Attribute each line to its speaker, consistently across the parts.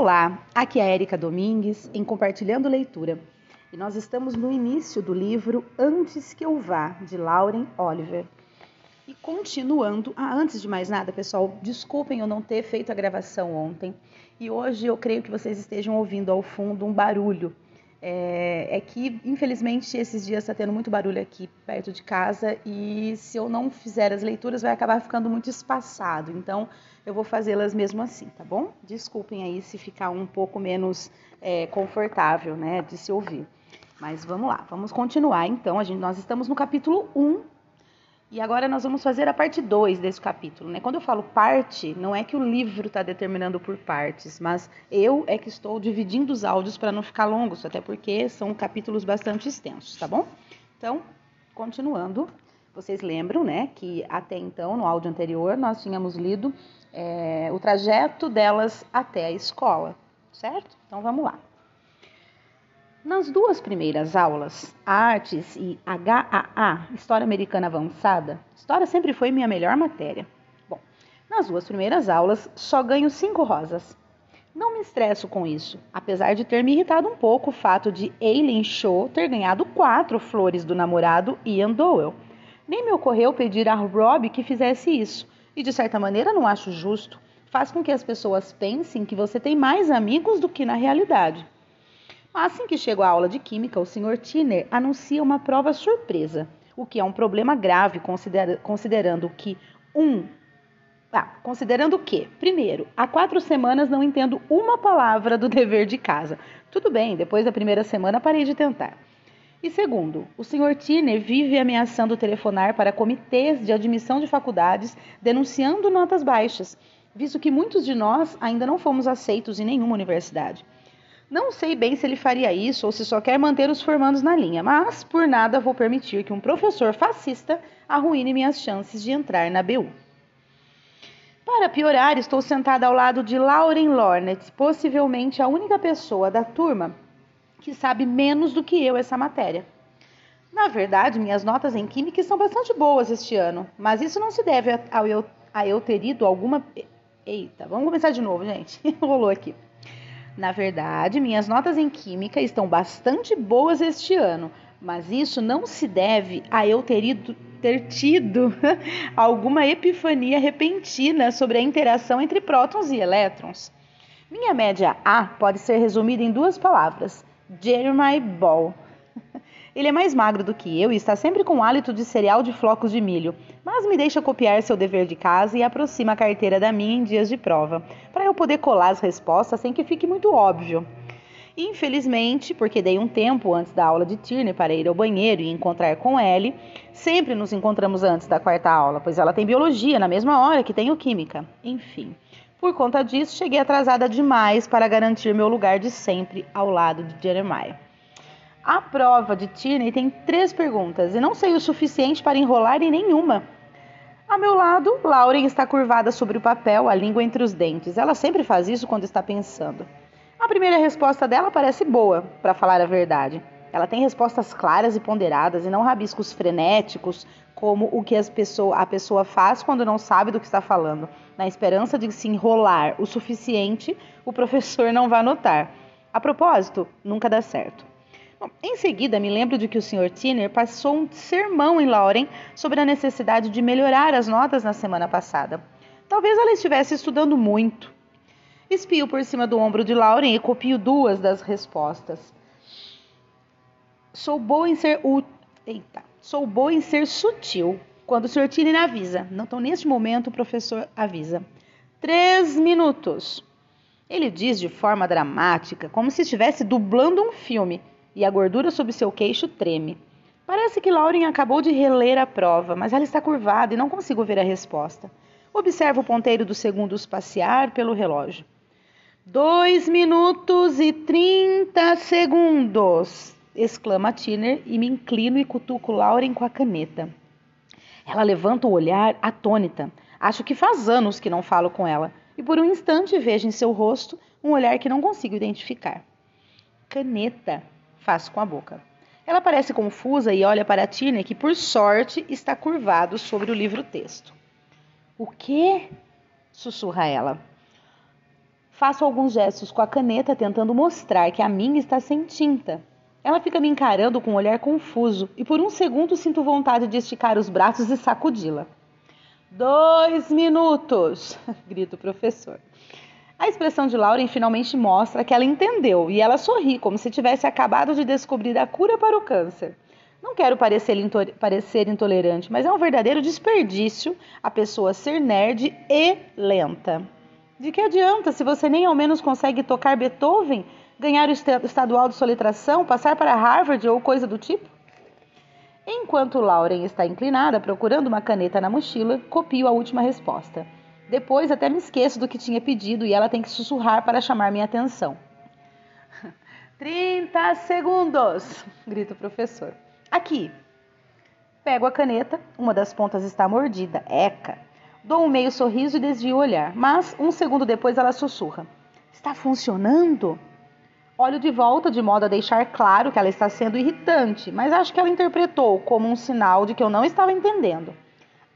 Speaker 1: Olá, aqui é a Erika Domingues em Compartilhando Leitura. E nós estamos no início do livro Antes que eu vá, de Lauren Oliver. E continuando, ah, antes de mais nada, pessoal, desculpem eu não ter feito a gravação ontem. E hoje eu creio que vocês estejam ouvindo ao fundo um barulho. É, é que, infelizmente, esses dias está tendo muito barulho aqui perto de casa e se eu não fizer as leituras vai acabar ficando muito espaçado. Então, eu vou fazê-las mesmo assim, tá bom? Desculpem aí se ficar um pouco menos é, confortável, né, de se ouvir. Mas vamos lá, vamos continuar então. A gente, nós estamos no capítulo 1 e agora nós vamos fazer a parte 2 desse capítulo. Né? Quando eu falo parte, não é que o livro está determinando por partes, mas eu é que estou dividindo os áudios para não ficar longos, até porque são capítulos bastante extensos, tá bom? Então, continuando, vocês lembram né, que até então, no áudio anterior, nós tínhamos lido é, o trajeto delas até a escola, certo? Então vamos lá. Nas duas primeiras aulas, Artes e HAA, História Americana Avançada, História sempre foi minha melhor matéria. Bom, nas duas primeiras aulas, só ganho cinco rosas. Não me estresso com isso, apesar de ter me irritado um pouco o fato de Aileen Shaw ter ganhado quatro flores do namorado Ian Dowell. Nem me ocorreu pedir a Rob que fizesse isso, e de certa maneira não acho justo. Faz com que as pessoas pensem que você tem mais amigos do que na realidade. Assim que chego à aula de química, o Sr. Tiner anuncia uma prova surpresa, o que é um problema grave considera considerando que um ah, considerando que, primeiro, há quatro semanas não entendo uma palavra do dever de casa. Tudo bem, depois da primeira semana parei de tentar. E segundo, o Sr. Tiner vive ameaçando telefonar para comitês de admissão de faculdades denunciando notas baixas, visto que muitos de nós ainda não fomos aceitos em nenhuma universidade. Não sei bem se ele faria isso ou se só quer manter os formandos na linha, mas por nada vou permitir que um professor fascista arruine minhas chances de entrar na BU. Para piorar, estou sentada ao lado de Lauren Lornet, possivelmente a única pessoa da turma que sabe menos do que eu essa matéria. Na verdade, minhas notas em química são bastante boas este ano, mas isso não se deve a, eu, a eu ter ido alguma. Eita, vamos começar de novo, gente. Rolou aqui. Na verdade, minhas notas em química estão bastante boas este ano, mas isso não se deve a eu ter, ido, ter tido alguma epifania repentina sobre a interação entre prótons e elétrons. Minha média A pode ser resumida em duas palavras: Jeremy Ball. Ele é mais magro do que eu e está sempre com hálito de cereal de flocos de milho, mas me deixa copiar seu dever de casa e aproxima a carteira da minha em dias de prova, para eu poder colar as respostas sem que fique muito óbvio. Infelizmente, porque dei um tempo antes da aula de Tierney para ir ao banheiro e encontrar com Ellie, sempre nos encontramos antes da quarta aula, pois ela tem biologia na mesma hora que tenho química. Enfim. Por conta disso, cheguei atrasada demais para garantir meu lugar de sempre ao lado de Jeremiah. A prova de Tierney tem três perguntas e não sei o suficiente para enrolar em nenhuma. A meu lado, Lauren está curvada sobre o papel, a língua entre os dentes. Ela sempre faz isso quando está pensando. A primeira resposta dela parece boa, para falar a verdade. Ela tem respostas claras e ponderadas e não rabiscos frenéticos, como o que pessoa, a pessoa faz quando não sabe do que está falando. Na esperança de se enrolar o suficiente, o professor não vai notar. A propósito, nunca dá certo. Em seguida, me lembro de que o Sr. Tiner passou um sermão em Lauren sobre a necessidade de melhorar as notas na semana passada. Talvez ela estivesse estudando muito. Espio por cima do ombro de Lauren e copio duas das respostas. Sou boa em ser útil. Eita. Sou boa em ser sutil. Quando o Sr. Tiner avisa. Não, então, neste momento, o professor avisa. Três minutos. Ele diz de forma dramática, como se estivesse dublando um filme, e a gordura sob seu queixo treme. Parece que Lauren acabou de reler a prova, mas ela está curvada e não consigo ver a resposta. Observo o ponteiro dos segundos passear pelo relógio. Dois minutos e trinta segundos! exclama Tiner e me inclino e cutuco Lauren com a caneta. Ela levanta o olhar atônita. Acho que faz anos que não falo com ela, e por um instante vejo em seu rosto um olhar que não consigo identificar. Caneta, faço com a boca. Ela parece confusa e olha para Tiner, que por sorte está curvado sobre o livro-texto. O quê? sussurra ela. Faço alguns gestos com a caneta tentando mostrar que a minha está sem tinta. Ela fica me encarando com um olhar confuso e por um segundo sinto vontade de esticar os braços e sacudi-la. Dois minutos! grita o professor. A expressão de Lauren finalmente mostra que ela entendeu e ela sorri como se tivesse acabado de descobrir a cura para o câncer. Não quero parecer, parecer intolerante, mas é um verdadeiro desperdício a pessoa ser nerd e lenta. De que adianta se você nem ao menos consegue tocar Beethoven, ganhar o estadual de soletração, passar para Harvard ou coisa do tipo? Enquanto Lauren está inclinada procurando uma caneta na mochila, copio a última resposta. Depois até me esqueço do que tinha pedido e ela tem que sussurrar para chamar minha atenção. 30 segundos! grita o professor. Aqui. Pego a caneta, uma das pontas está mordida. Eca! Dou um meio sorriso e desvio o olhar, mas um segundo depois ela sussurra: Está funcionando? Olho de volta de modo a deixar claro que ela está sendo irritante, mas acho que ela interpretou como um sinal de que eu não estava entendendo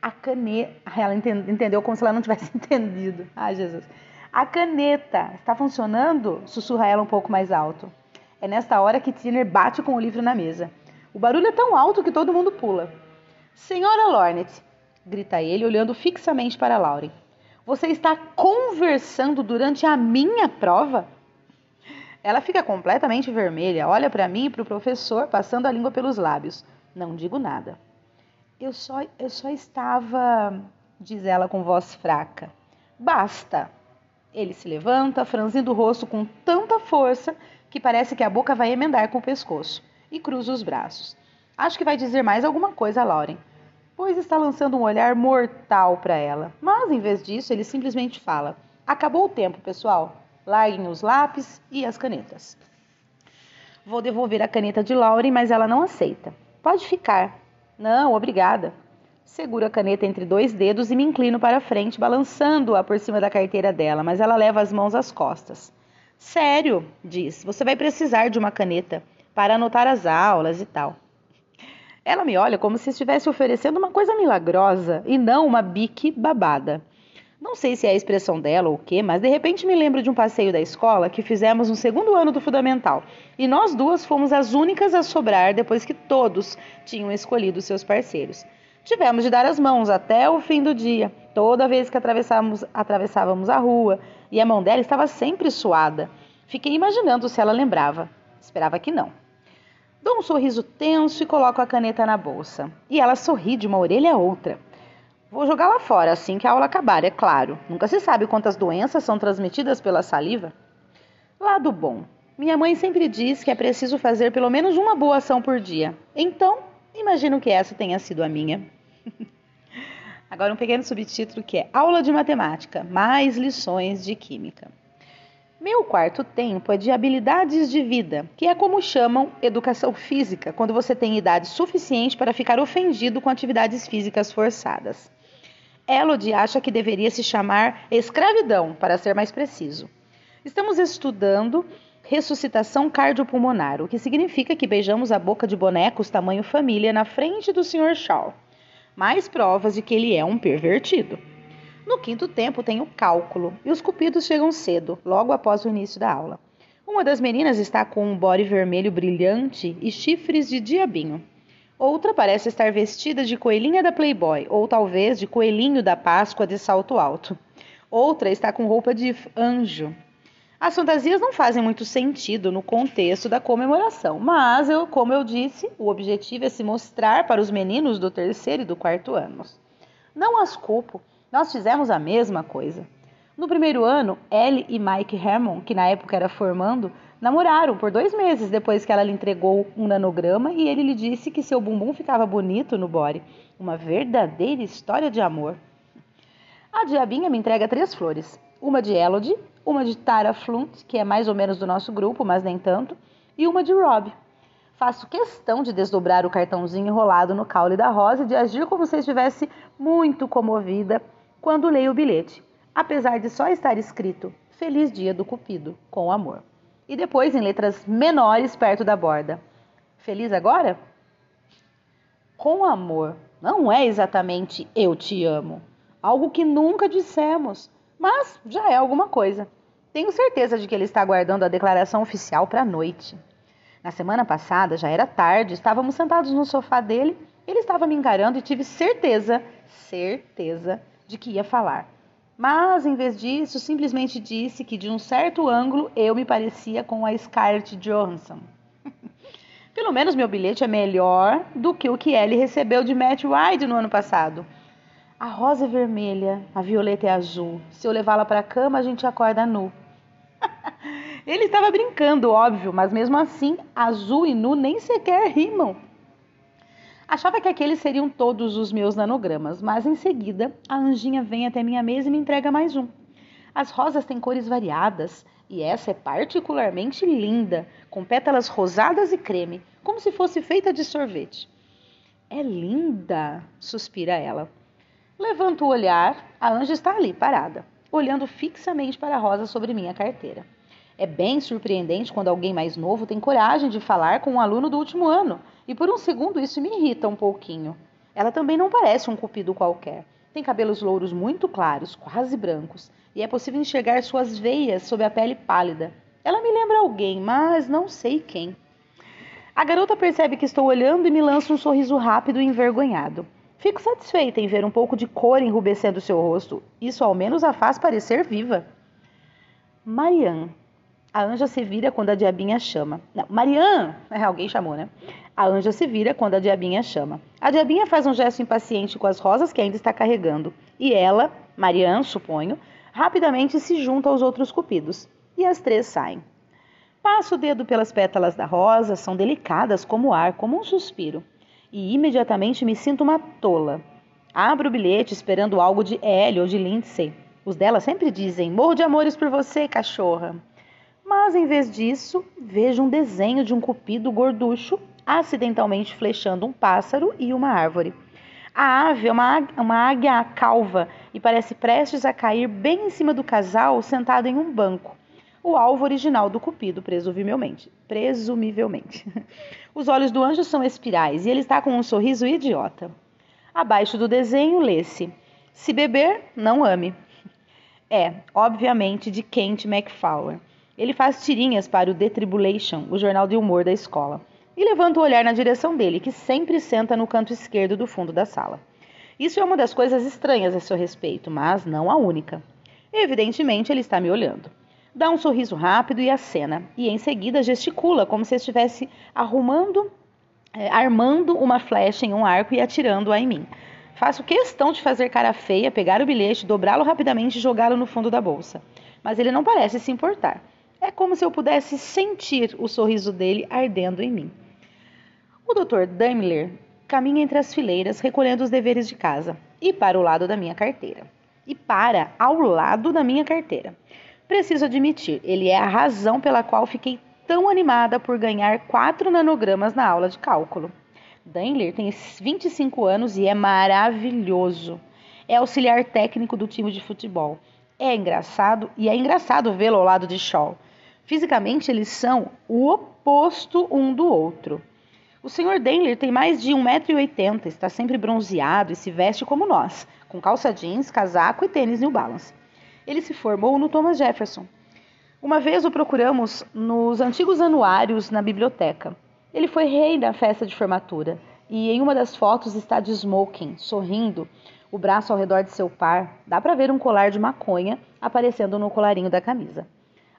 Speaker 1: a caneta. Ela entendeu como se ela não tivesse entendido. Ai, Jesus. A caneta está funcionando? Sussurra ela um pouco mais alto. É nesta hora que Tiner bate com o livro na mesa. O barulho é tão alto que todo mundo pula. Senhora Lornet, grita ele, olhando fixamente para Lauren. Você está conversando durante a minha prova? Ela fica completamente vermelha, olha para mim e para o professor, passando a língua pelos lábios. Não digo nada. Eu só, eu só estava, diz ela com voz fraca. Basta. Ele se levanta, franzindo o rosto com tanta força que parece que a boca vai emendar com o pescoço, e cruza os braços. Acho que vai dizer mais alguma coisa a Lauren, pois está lançando um olhar mortal para ela. Mas, em vez disso, ele simplesmente fala: Acabou o tempo, pessoal. Larguem os lápis e as canetas. Vou devolver a caneta de Lauren, mas ela não aceita. Pode ficar, não, obrigada. Seguro a caneta entre dois dedos e me inclino para frente, balançando-a por cima da carteira dela, mas ela leva as mãos às costas. Sério, diz, você vai precisar de uma caneta para anotar as aulas e tal. Ela me olha como se estivesse oferecendo uma coisa milagrosa e não uma bique babada. Não sei se é a expressão dela ou o quê, mas de repente me lembro de um passeio da escola que fizemos no segundo ano do fundamental. E nós duas fomos as únicas a sobrar depois que todos tinham escolhido seus parceiros. Tivemos de dar as mãos até o fim do dia, toda vez que atravessávamos, atravessávamos a rua, e a mão dela estava sempre suada. Fiquei imaginando se ela lembrava. Esperava que não. Dou um sorriso tenso e coloco a caneta na bolsa. E ela sorri de uma orelha a outra. Vou jogar lá fora assim que a aula acabar, é claro. Nunca se sabe quantas doenças são transmitidas pela saliva. Lado bom. Minha mãe sempre diz que é preciso fazer pelo menos uma boa ação por dia. Então, imagino que essa tenha sido a minha. Agora um pequeno subtítulo que é Aula de Matemática, mais lições de Química. Meu quarto tempo é de habilidades de vida, que é como chamam educação física, quando você tem idade suficiente para ficar ofendido com atividades físicas forçadas. Elodie acha que deveria se chamar escravidão, para ser mais preciso. Estamos estudando ressuscitação cardiopulmonar, o que significa que beijamos a boca de bonecos tamanho família na frente do Sr. Shaw. Mais provas de que ele é um pervertido. No quinto tempo tem o cálculo, e os cupidos chegam cedo, logo após o início da aula. Uma das meninas está com um body vermelho brilhante e chifres de diabinho. Outra parece estar vestida de coelhinha da Playboy, ou talvez de coelhinho da Páscoa de salto alto. Outra está com roupa de anjo. As fantasias não fazem muito sentido no contexto da comemoração, mas, eu, como eu disse, o objetivo é se mostrar para os meninos do terceiro e do quarto anos. Não as culpo, nós fizemos a mesma coisa. No primeiro ano, Ellie e Mike Herman, que na época era formando, Namoraram por dois meses depois que ela lhe entregou um nanograma e ele lhe disse que seu bumbum ficava bonito no body. Uma verdadeira história de amor. A diabinha me entrega três flores: uma de Elodie, uma de Tara Flunt, que é mais ou menos do nosso grupo, mas nem tanto, e uma de Rob. Faço questão de desdobrar o cartãozinho enrolado no caule da rosa e de agir como se estivesse muito comovida quando leio o bilhete, apesar de só estar escrito Feliz Dia do Cupido, com amor e depois em letras menores perto da borda. Feliz agora? Com amor. Não é exatamente eu te amo. Algo que nunca dissemos, mas já é alguma coisa. Tenho certeza de que ele está aguardando a declaração oficial para a noite. Na semana passada, já era tarde, estávamos sentados no sofá dele, ele estava me encarando e tive certeza, certeza, de que ia falar. Mas, em vez disso, simplesmente disse que de um certo ângulo eu me parecia com a Scarlett Johansson. Pelo menos meu bilhete é melhor do que o que ele recebeu de Matt Wide no ano passado. A rosa é vermelha, a violeta é azul. Se eu levá-la para a cama, a gente acorda nu. Ele estava brincando, óbvio, mas mesmo assim, azul e nu nem sequer rimam. Achava que aqueles seriam todos os meus nanogramas, mas em seguida a anjinha vem até minha mesa e me entrega mais um. As rosas têm cores variadas e essa é particularmente linda, com pétalas rosadas e creme, como se fosse feita de sorvete. É linda, suspira ela. Levanto o olhar, a anja está ali, parada, olhando fixamente para a rosa sobre minha carteira. É bem surpreendente quando alguém mais novo tem coragem de falar com um aluno do último ano, e por um segundo isso me irrita um pouquinho. Ela também não parece um cupido qualquer. Tem cabelos louros muito claros, quase brancos, e é possível enxergar suas veias sob a pele pálida. Ela me lembra alguém, mas não sei quem. A garota percebe que estou olhando e me lança um sorriso rápido e envergonhado. Fico satisfeita em ver um pouco de cor enrubescendo seu rosto. Isso ao menos a faz parecer viva. Marianne, a anja se vira quando a diabinha chama. Não, Marianne! É, alguém chamou, né? A anja se vira quando a diabinha chama. A diabinha faz um gesto impaciente com as rosas que ainda está carregando. E ela, Marianne, suponho, rapidamente se junta aos outros cupidos. E as três saem. Passo o dedo pelas pétalas da rosa, são delicadas como ar, como um suspiro. E imediatamente me sinto uma tola. Abro o bilhete esperando algo de Ellie ou de Lindsay. Os dela sempre dizem: Morro de amores por você, cachorra. Mas em vez disso, vejo um desenho de um cupido gorducho acidentalmente flechando um pássaro e uma árvore. A ave é uma, uma águia calva e parece prestes a cair bem em cima do casal sentado em um banco. O alvo original do cupido, presumivelmente. Presumivelmente. Os olhos do anjo são espirais e ele está com um sorriso idiota. Abaixo do desenho lê-se: Se beber, não ame. É, obviamente, de Kent McFarlane. Ele faz tirinhas para o The Tribulation, o jornal de humor da escola, e levanta o olhar na direção dele, que sempre senta no canto esquerdo do fundo da sala. Isso é uma das coisas estranhas a seu respeito, mas não a única. Evidentemente, ele está me olhando. Dá um sorriso rápido e acena, e em seguida gesticula como se estivesse arrumando, é, armando uma flecha em um arco e atirando-a em mim. Faço questão de fazer cara feia, pegar o bilhete, dobrá-lo rapidamente e jogá-lo no fundo da bolsa. Mas ele não parece se importar. É como se eu pudesse sentir o sorriso dele ardendo em mim. O Dr. Daimler caminha entre as fileiras recolhendo os deveres de casa e para o lado da minha carteira. E para ao lado da minha carteira. Preciso admitir, ele é a razão pela qual fiquei tão animada por ganhar 4 nanogramas na aula de cálculo. Daimler tem 25 anos e é maravilhoso. É auxiliar técnico do time de futebol. É engraçado e é engraçado vê-lo ao lado de Shaw. Fisicamente, eles são o oposto um do outro. O Sr. Denler tem mais de 1,80m, está sempre bronzeado e se veste como nós, com calça jeans, casaco e tênis New Balance. Ele se formou no Thomas Jefferson. Uma vez o procuramos nos antigos anuários na biblioteca. Ele foi rei da festa de formatura e em uma das fotos está de smoking, sorrindo, o braço ao redor de seu par. Dá para ver um colar de maconha aparecendo no colarinho da camisa.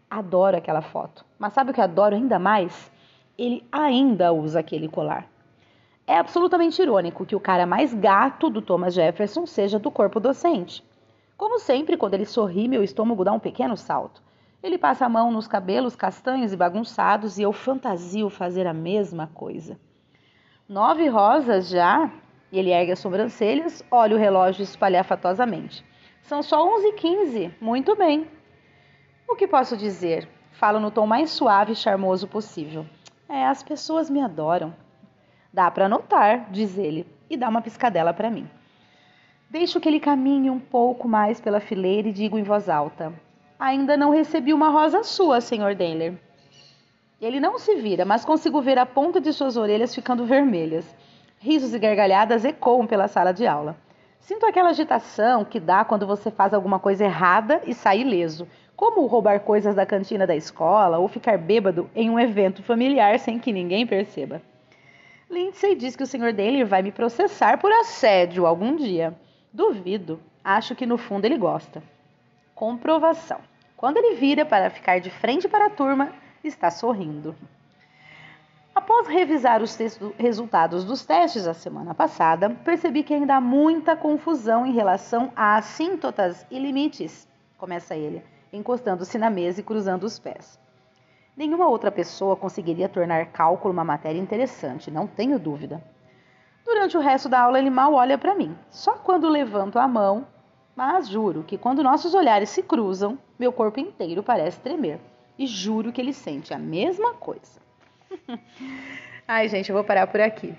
Speaker 1: Adoro aquela foto. Mas sabe o que adoro ainda mais? Ele ainda usa aquele colar. É absolutamente irônico que o cara mais gato do Thomas Jefferson seja do corpo docente. Como sempre, quando ele sorri, meu estômago dá um pequeno salto. Ele passa a mão nos cabelos castanhos e bagunçados e eu fantasio fazer a mesma coisa. Nove rosas já? Ele ergue as sobrancelhas, olha o relógio espalhafatosamente. São só onze e quinze. Muito bem. O que posso dizer? Falo no tom mais suave e charmoso possível. É, as pessoas me adoram. Dá para notar, diz ele, e dá uma piscadela para mim. Deixo que ele caminhe um pouco mais pela fileira e digo em voz alta: Ainda não recebi uma rosa sua, Sr. Denler. Ele não se vira, mas consigo ver a ponta de suas orelhas ficando vermelhas. Risos e gargalhadas ecoam pela sala de aula. Sinto aquela agitação que dá quando você faz alguma coisa errada e sai ileso, como roubar coisas da cantina da escola ou ficar bêbado em um evento familiar sem que ninguém perceba. Lindsay diz que o Sr. Daly vai me processar por assédio algum dia. Duvido. Acho que no fundo ele gosta. Comprovação. Quando ele vira para ficar de frente para a turma, está sorrindo. Após revisar os resultados dos testes da semana passada, percebi que ainda há muita confusão em relação a assíntotas e limites, começa ele, encostando-se na mesa e cruzando os pés. Nenhuma outra pessoa conseguiria tornar cálculo uma matéria interessante, não tenho dúvida. Durante o resto da aula, ele mal olha para mim, só quando levanto a mão, mas juro que quando nossos olhares se cruzam, meu corpo inteiro parece tremer. E juro que ele sente a mesma coisa. Ai, gente, eu vou parar por aqui.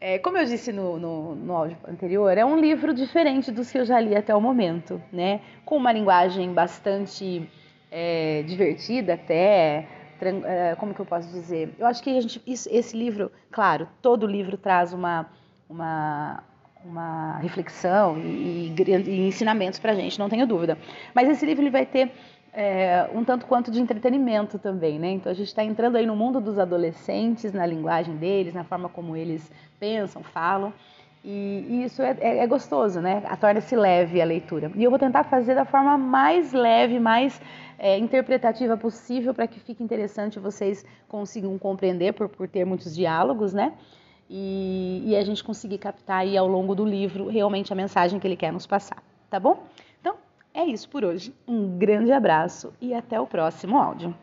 Speaker 1: É, como eu disse no, no, no, áudio anterior, é um livro diferente dos que eu já li até o momento, né? Com uma linguagem bastante é, divertida até. É, como que eu posso dizer? Eu acho que gente, isso, esse livro, claro, todo livro traz uma, uma, uma reflexão e, e, e ensinamentos para a gente, não tenho dúvida. Mas esse livro ele vai ter é, um tanto quanto de entretenimento também, né? Então a gente está entrando aí no mundo dos adolescentes, na linguagem deles, na forma como eles pensam, falam. E, e isso é, é, é, gostoso, né? Torna-se leve a leitura. E eu vou tentar fazer da forma mais leve, mais é, interpretativa possível para que fique interessante vocês consigam compreender por, por ter muitos diálogos, né? E, e a gente conseguir captar aí ao longo do livro realmente a mensagem que ele quer nos passar, tá bom? É isso por hoje. Um grande abraço e até o próximo áudio.